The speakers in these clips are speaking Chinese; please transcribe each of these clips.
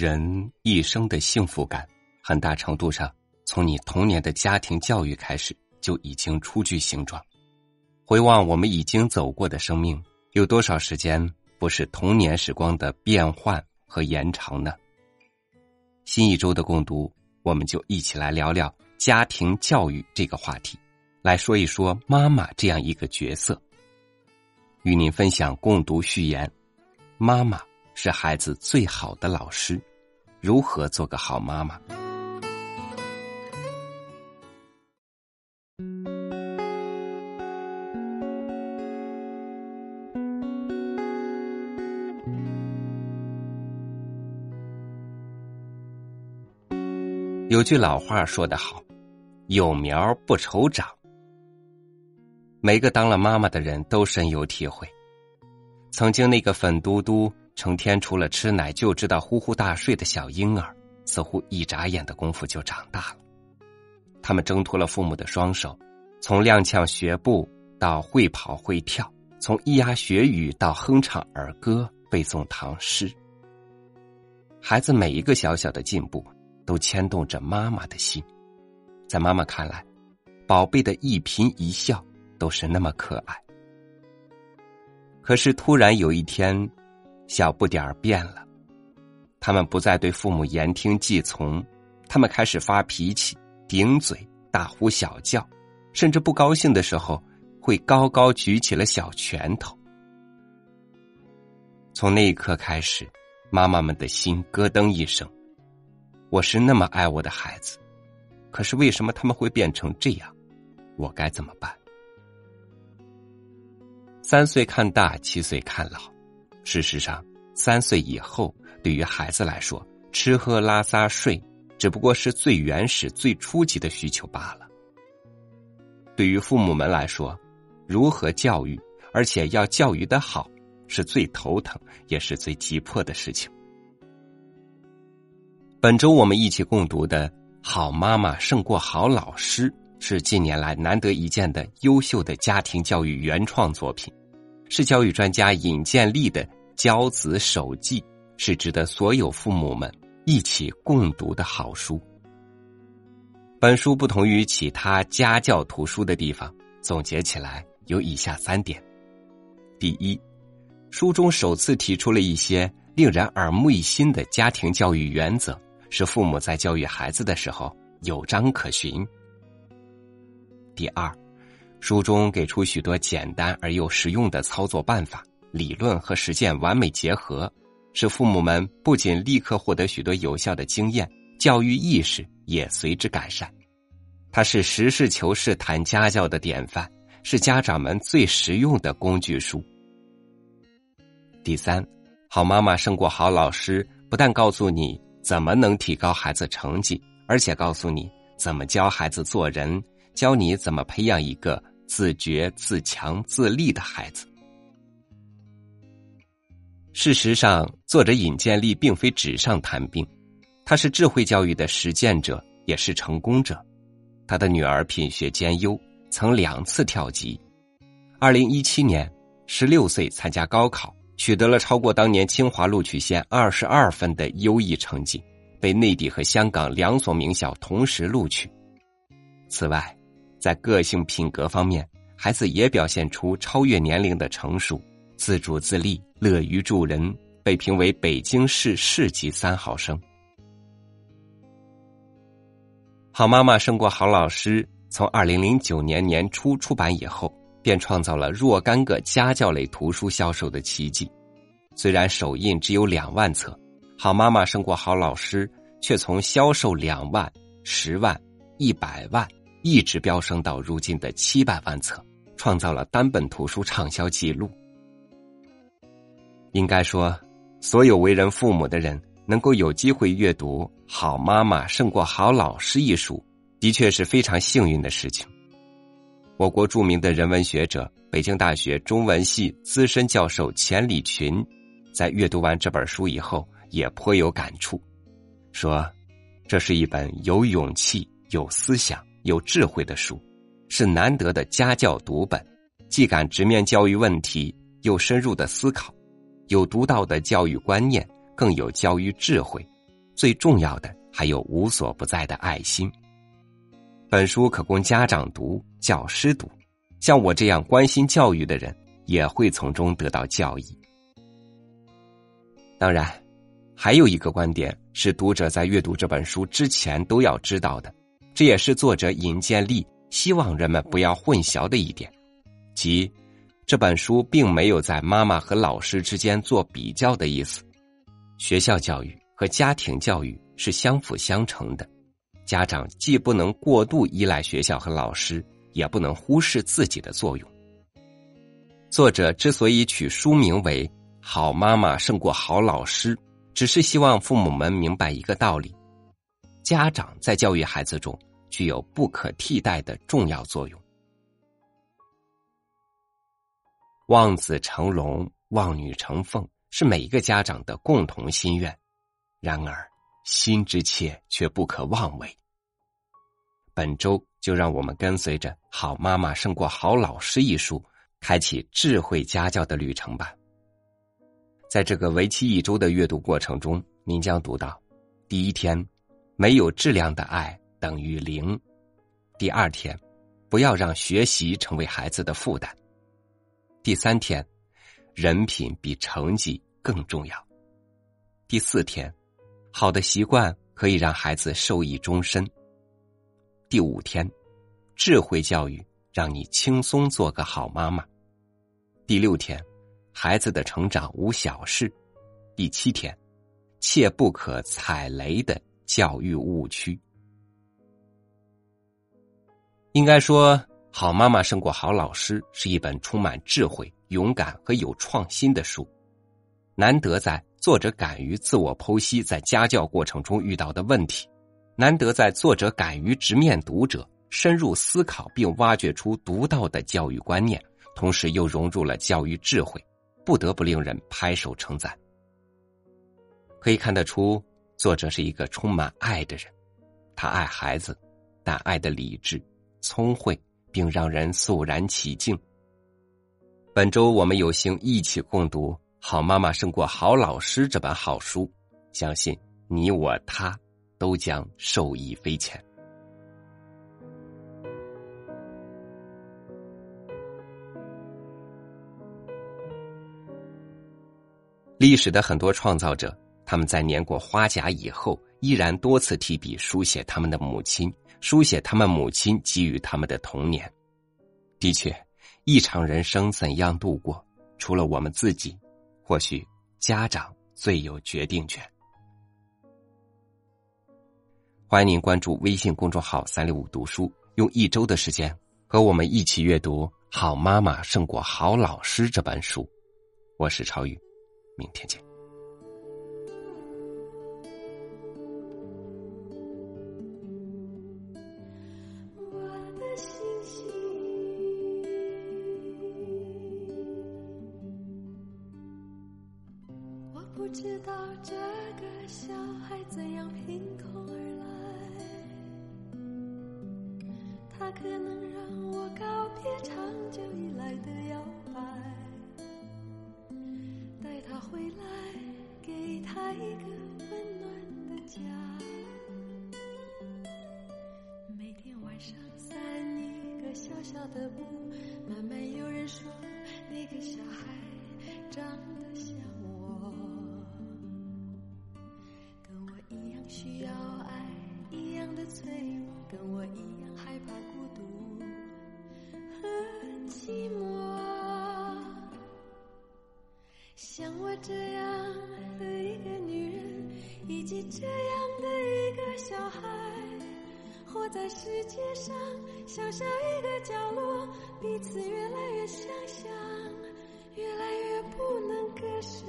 人一生的幸福感，很大程度上从你童年的家庭教育开始就已经初具形状。回望我们已经走过的生命，有多少时间不是童年时光的变换和延长呢？新一周的共读，我们就一起来聊聊家庭教育这个话题，来说一说妈妈这样一个角色。与您分享共读序言：妈妈。是孩子最好的老师，如何做个好妈妈？有句老话说得好：“有苗不愁长。”每个当了妈妈的人都深有体会。曾经那个粉嘟嘟。成天除了吃奶就知道呼呼大睡的小婴儿，似乎一眨眼的功夫就长大了。他们挣脱了父母的双手，从踉跄学步到会跑会跳，从咿呀学语到哼唱儿歌、背诵唐诗。孩子每一个小小的进步，都牵动着妈妈的心。在妈妈看来，宝贝的一颦一笑都是那么可爱。可是突然有一天。小不点儿变了，他们不再对父母言听计从，他们开始发脾气、顶嘴、大呼小叫，甚至不高兴的时候会高高举起了小拳头。从那一刻开始，妈妈们的心咯噔一声。我是那么爱我的孩子，可是为什么他们会变成这样？我该怎么办？三岁看大，七岁看老。事实上，三岁以后，对于孩子来说，吃喝拉撒睡只不过是最原始、最初级的需求罢了。对于父母们来说，如何教育，而且要教育的好，是最头疼也是最急迫的事情。本周我们一起共读的《好妈妈胜过好老师》，是近年来难得一见的优秀的家庭教育原创作品，是教育专家尹建莉的。教子手记是值得所有父母们一起共读的好书。本书不同于其他家教图书的地方，总结起来有以下三点：第一，书中首次提出了一些令人耳目一新的家庭教育原则，使父母在教育孩子的时候有章可循；第二，书中给出许多简单而又实用的操作办法。理论和实践完美结合，使父母们不仅立刻获得许多有效的经验，教育意识也随之改善。它是实事求是谈家教的典范，是家长们最实用的工具书。第三，好妈妈胜过好老师，不但告诉你怎么能提高孩子成绩，而且告诉你怎么教孩子做人，教你怎么培养一个自觉、自强、自立的孩子。事实上，作者尹建立并非纸上谈兵，他是智慧教育的实践者，也是成功者。他的女儿品学兼优，曾两次跳级。二零一七年，十六岁参加高考，取得了超过当年清华录取线二十二分的优异成绩，被内地和香港两所名校同时录取。此外，在个性品格方面，孩子也表现出超越年龄的成熟。自主自立，乐于助人，被评为北京市市级三好生。好妈妈胜过好老师，从二零零九年年初出版以后，便创造了若干个家教类图书销售的奇迹。虽然首印只有两万册，好妈妈胜过好老师却从销售两万、十万、一百万，一直飙升到如今的七百万册，创造了单本图书畅销记录。应该说，所有为人父母的人能够有机会阅读《好妈妈胜过好老师》一书，的确是非常幸运的事情。我国著名的人文学者、北京大学中文系资深教授钱理群，在阅读完这本书以后，也颇有感触，说：“这是一本有勇气、有思想、有智慧的书，是难得的家教读本，既敢直面教育问题，又深入的思考。”有独到的教育观念，更有教育智慧，最重要的还有无所不在的爱心。本书可供家长读、教师读，像我这样关心教育的人也会从中得到教益。当然，还有一个观点是读者在阅读这本书之前都要知道的，这也是作者尹建莉希望人们不要混淆的一点，即这本书并没有在妈妈和老师之间做比较的意思。学校教育和家庭教育是相辅相成的，家长既不能过度依赖学校和老师，也不能忽视自己的作用。作者之所以取书名为。好妈妈胜过好老师，只是希望父母们明白一个道理：家长在教育孩子中具有不可替代的重要作用。望子成龙，望女成凤，是每一个家长的共同心愿。然而，心之切却不可妄为。本周就让我们跟随着《好妈妈胜过好老师》一书，开启智慧家教的旅程吧。在这个为期一周的阅读过程中，您将读到：第一天，没有质量的爱等于零；第二天，不要让学习成为孩子的负担；第三天，人品比成绩更重要；第四天，好的习惯可以让孩子受益终身；第五天，智慧教育让你轻松做个好妈妈；第六天。孩子的成长无小事。第七天，切不可踩雷的教育误区。应该说，好妈妈胜过好老师是一本充满智慧、勇敢和有创新的书。难得在作者敢于自我剖析在家教过程中遇到的问题，难得在作者敢于直面读者，深入思考并挖掘出独到的教育观念，同时又融入了教育智慧。不得不令人拍手称赞。可以看得出，作者是一个充满爱的人，他爱孩子，但爱的理智、聪慧，并让人肃然起敬。本周我们有幸一起共读《好妈妈胜过好老师》这本好书，相信你我他都将受益匪浅。历史的很多创造者，他们在年过花甲以后，依然多次提笔书写他们的母亲，书写他们母亲给予他们的童年。的确，一场人生怎样度过，除了我们自己，或许家长最有决定权。欢迎您关注微信公众号“三六五读书”，用一周的时间和我们一起阅读《好妈妈胜过好老师》这本书。我是超宇。明天见。可能让我告别长久以来的摇摆。带他回来，给他一个温暖的家。每天晚上散一个小小的步，慢慢有人说那个小孩长得像我，跟我一样需要爱，一样的脆弱，跟我一样害怕孤这样的一个小孩，活在世界上小小一个角落，彼此越来越相像，越来越不能割舍。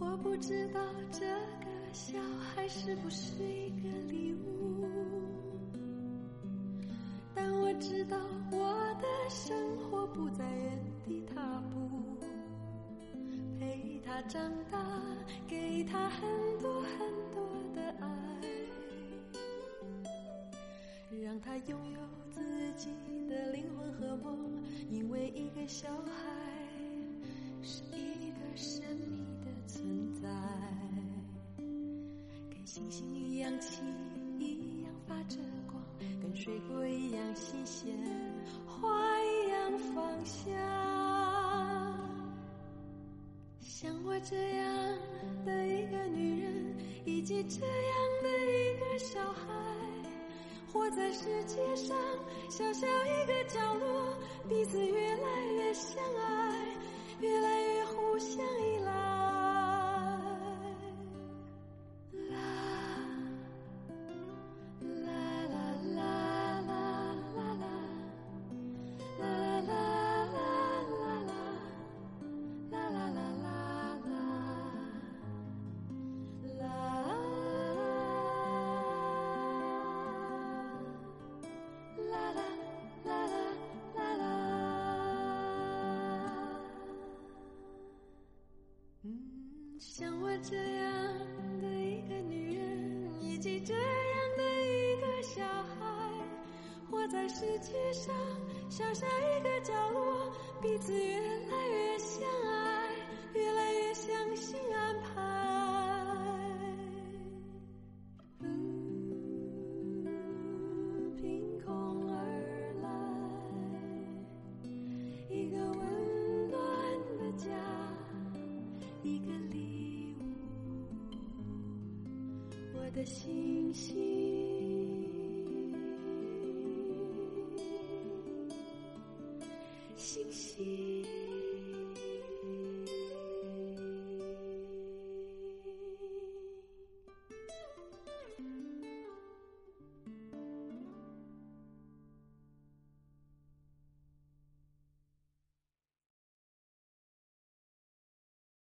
我不知道这个小孩是不是一个礼物，但我知道我的生活不再原地踏步，他长大，给他很多很多的爱，让他拥有自己的灵魂和梦。因为一个小孩是一个神秘的存在。跟星星一样轻，一样发着光，跟水果一样新鲜，花一样芳香。这样的一个女人，以及这样的一个小孩，活在世界上小小一个角落，彼此越来越相爱，这样的一个女人，以及这样的一个小孩，活在世界上小小一个角落，彼此越来越星星，星星。